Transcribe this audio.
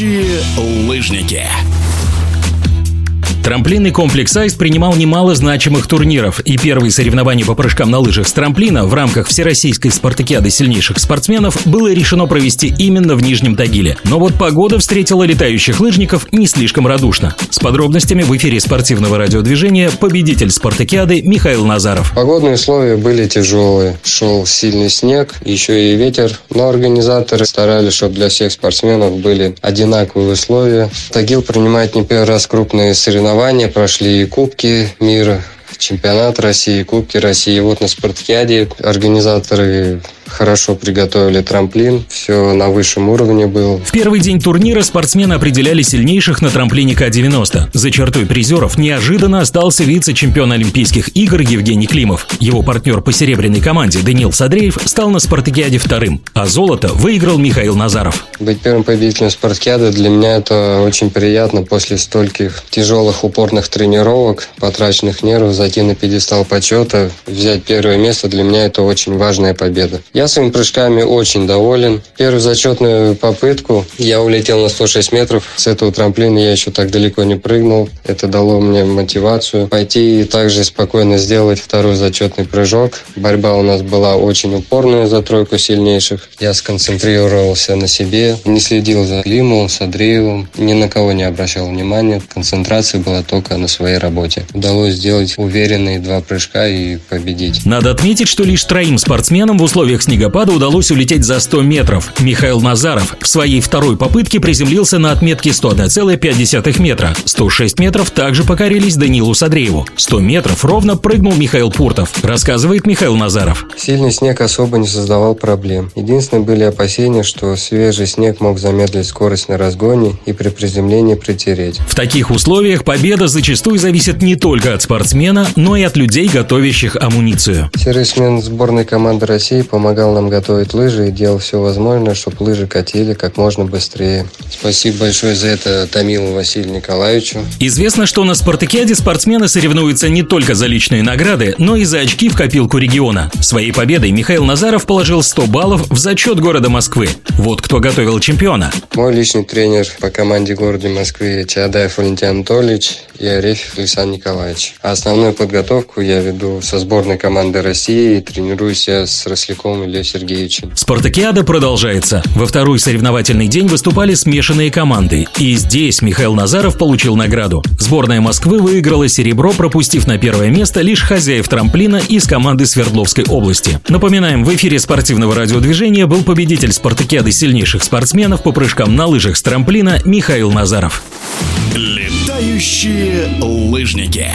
Летающие лыжники. Трамплинный комплекс «Айс» принимал немало значимых турниров, и первые соревнования по прыжкам на лыжах с трамплина в рамках Всероссийской спартакиады сильнейших спортсменов было решено провести именно в Нижнем Тагиле. Но вот погода встретила летающих лыжников не слишком радушно. С подробностями в эфире спортивного радиодвижения победитель спартакиады Михаил Назаров. Погодные условия были тяжелые. Шел сильный снег, еще и ветер. Но организаторы старались, чтобы для всех спортсменов были одинаковые условия. Тагил принимает не первый раз крупные соревнования соревнования, прошли Кубки мира, чемпионат России, Кубки России. Вот на спартакиаде организаторы хорошо приготовили трамплин, все на высшем уровне было. В первый день турнира спортсмены определяли сильнейших на трамплине К-90. За чертой призеров неожиданно остался вице-чемпион Олимпийских игр Евгений Климов. Его партнер по серебряной команде Даниил Садреев стал на спартакиаде вторым, а золото выиграл Михаил Назаров. Быть первым победителем спартакиады для меня это очень приятно после стольких тяжелых упорных тренировок, потраченных нервов, зайти на пьедестал почета, взять первое место, для меня это очень важная победа. Я своими прыжками очень доволен. Первую зачетную попытку я улетел на 106 метров. С этого трамплина я еще так далеко не прыгнул. Это дало мне мотивацию пойти и также спокойно сделать второй зачетный прыжок. Борьба у нас была очень упорная за тройку сильнейших. Я сконцентрировался на себе, не следил за Климовым, Садреевым, ни на кого не обращал внимания. Концентрация была только на своей работе. Удалось сделать уверенные два прыжка и победить. Надо отметить, что лишь троим спортсменам в условиях снегопада удалось улететь за 100 метров. Михаил Назаров в своей второй попытке приземлился на отметке 101,5 метра. 106 метров также покорились Данилу Садрееву. 100 метров ровно прыгнул Михаил Пуртов, рассказывает Михаил Назаров. Сильный снег особо не создавал проблем. Единственное были опасения, что свежий снег мог замедлить скорость на разгоне и при приземлении притереть. В таких условиях победа зачастую зависит не только от спортсмена, но и от людей, готовящих амуницию. Сервисмен сборной команды России помогал помогал нам готовить лыжи и делал все возможное, чтобы лыжи катили как можно быстрее. Спасибо большое за это Томилу Василию Николаевичу. Известно, что на спартакиаде спортсмены соревнуются не только за личные награды, но и за очки в копилку региона. Своей победой Михаил Назаров положил 100 баллов в зачет города Москвы. Вот кто готовил чемпиона. Мой личный тренер по команде города Москвы Чадаев Валентин Анатольевич и Арефьев Александр Николаевич. А основную подготовку я веду со сборной команды России и тренируюсь я с Росляковым Ильей Сергеевичем. Спартакиада продолжается. Во второй соревновательный день выступали смешанные команды. И здесь Михаил Назаров получил награду. Сборная Москвы выиграла серебро, пропустив на первое место лишь хозяев трамплина из команды Свердловской области. Напоминаем, в эфире спортивного радиодвижения был победитель спартакиады сильнейших спортсменов по прыжкам на лыжах с трамплина Михаил Назаров. Летающие лыжники.